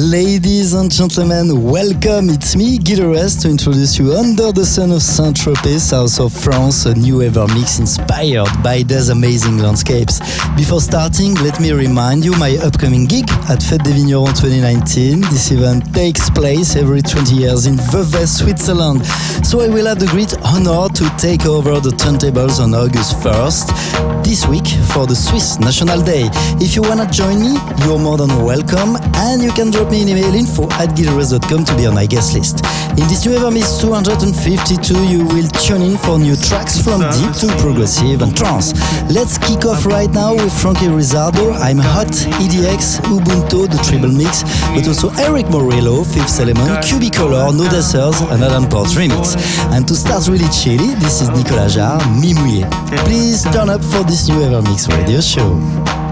Ladies and gentlemen, welcome. It's me, Everest, to introduce you Under the Sun of Saint-Tropez, south of France, a new ever mix inspired by these amazing landscapes. Before starting, let me remind you my upcoming gig at Fête des Vignerons 2019. This event takes place every 20 years in Vevey, Switzerland. So I will have the great honor to take over the turntables on August 1st, this week for the Swiss National Day. If you wanna join me, you're more than welcome, and you can drop me an email info at gilres.com to be on my guest list. In this new Evermix 252, you will tune in for new tracks from deep to progressive and trance. Let's kick off right now with Franky Rizardo, I'm Hot, EDX, Ubuntu, the Triple Mix, but also Eric Morello, Fifth Element, Cubicolor, No Dancers, and Adam Port's remix. And to start really chilly, this is Nicolas Jaar, Mimouillé. Please turn up for this new Ever Mix radio show.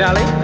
darling.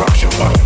rock your body.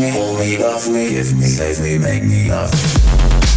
me, hold me, love me, give me, save me, make me love.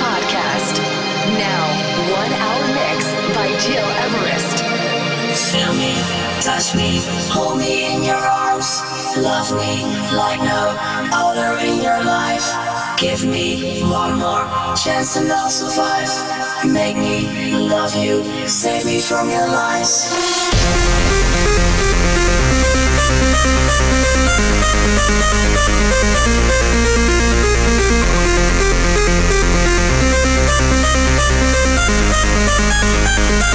Podcast. Now, one hour mix by Gil Everest. Feel me, touch me, hold me in your arms. Love me like no other in your life. Give me one more chance survive. Make me love you, save me from your lies. Música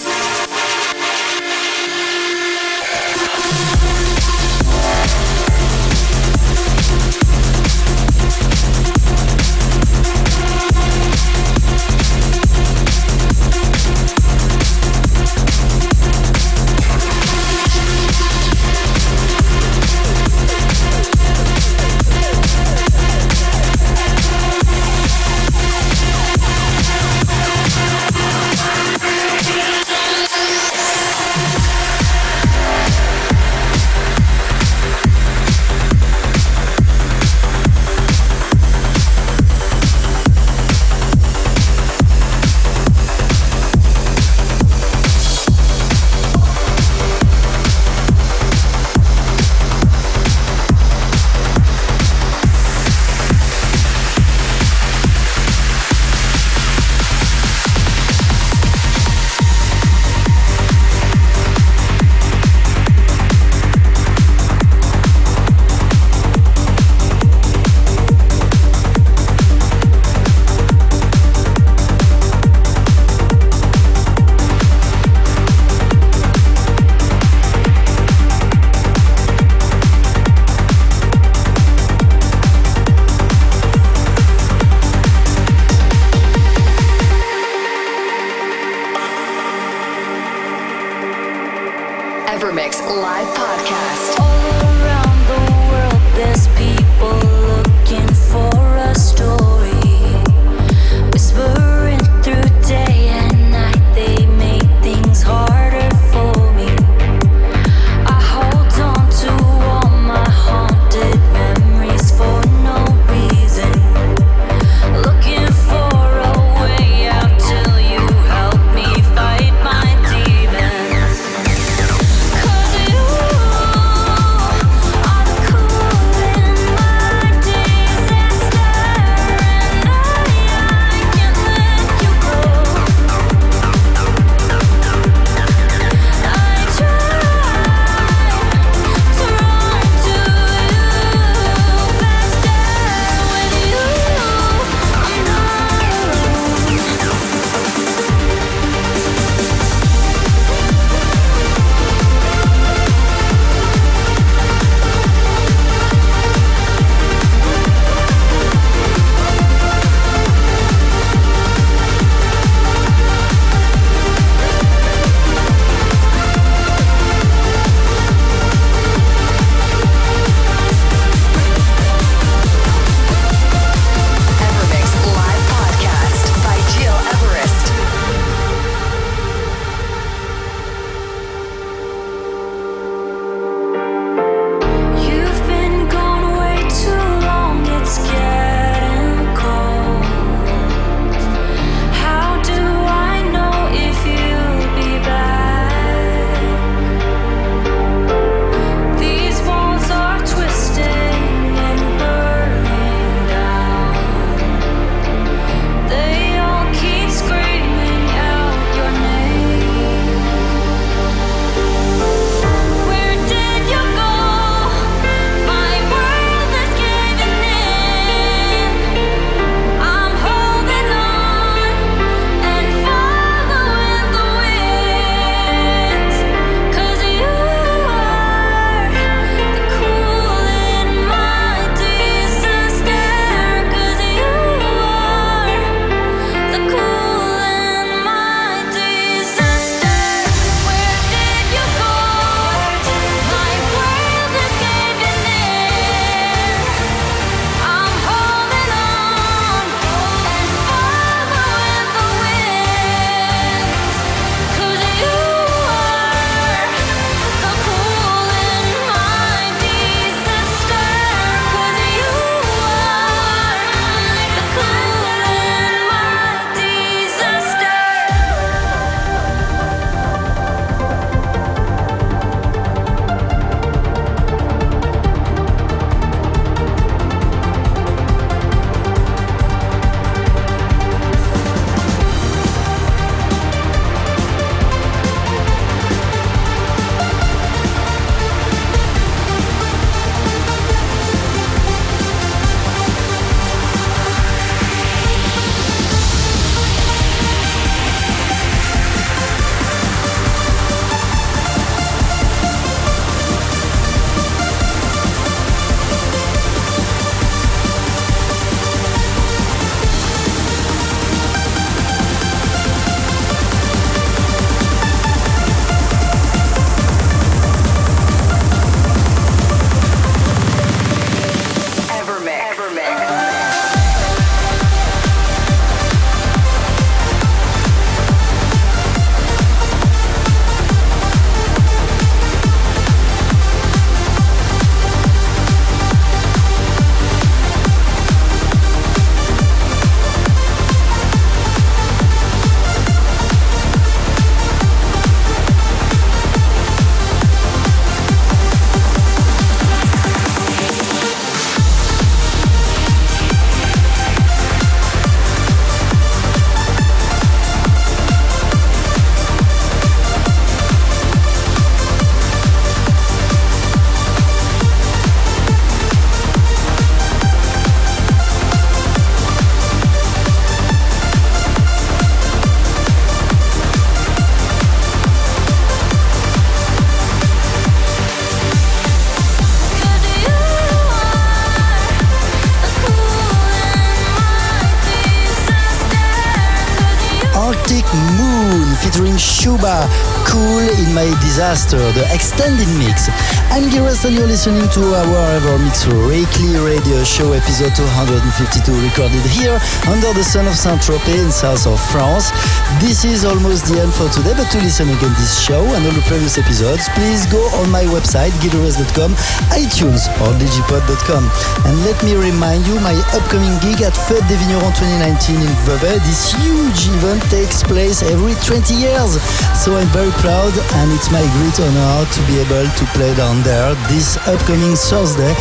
Shuba, Cool in My Disaster, the extended mix. I'm Giras and you're listening to our EverMix Weekly Radio Show episode 252 recorded here under the sun of Saint-Tropez in south of France. This is almost the end for today, but to listen again this show and all the previous episodes, please go on my website, gileverest.com, iTunes or digipod.com. And let me remind you my upcoming gig at Fête des Vignerons 2019 in Vevey. This huge event takes place every 20 years. So I'm very proud and it's my great honor to be able to play down there this upcoming Thursday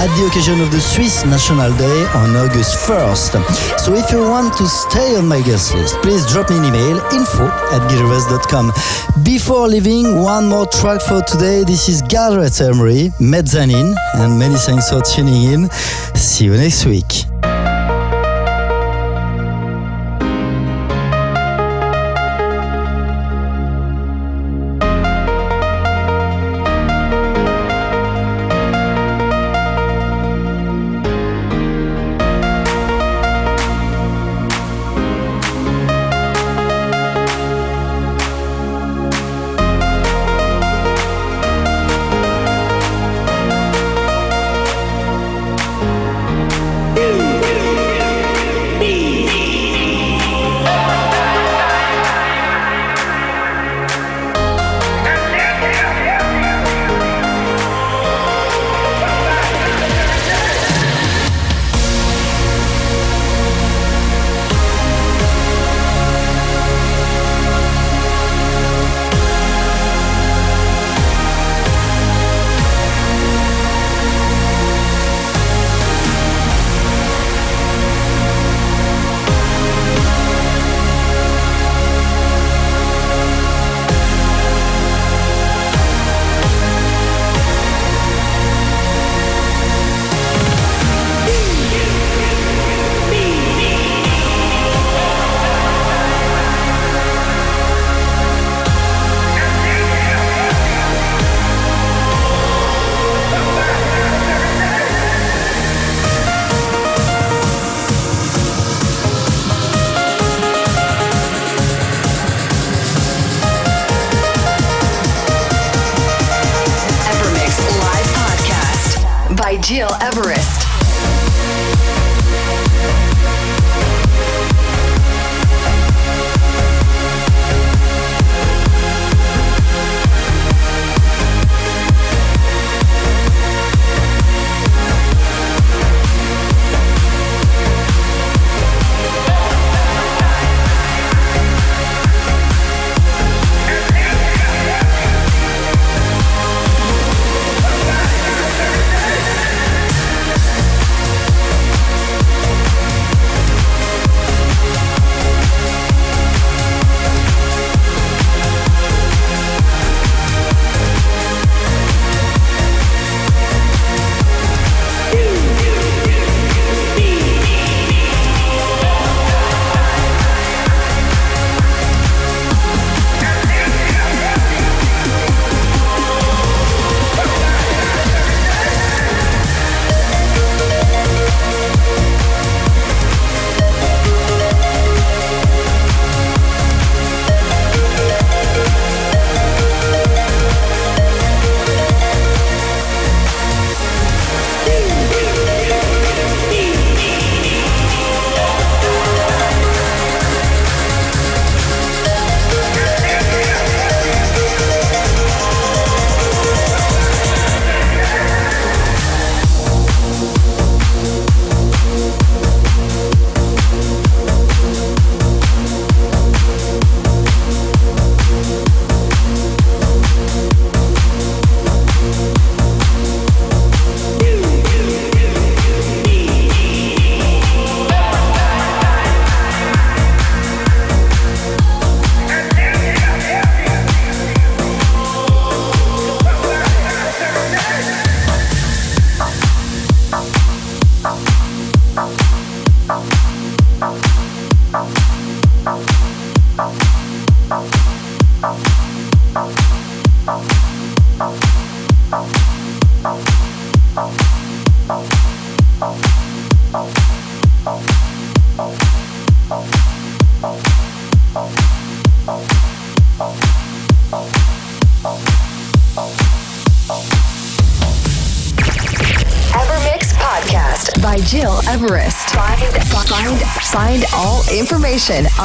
at the occasion of the Swiss National Day on August 1st. So if you want to stay on my guest list, please drop me an email info at gileverest.com. Before leaving, one more track for today. This is Gareth Emery, Mezzanine, and many thanks for tuning in. See you next week.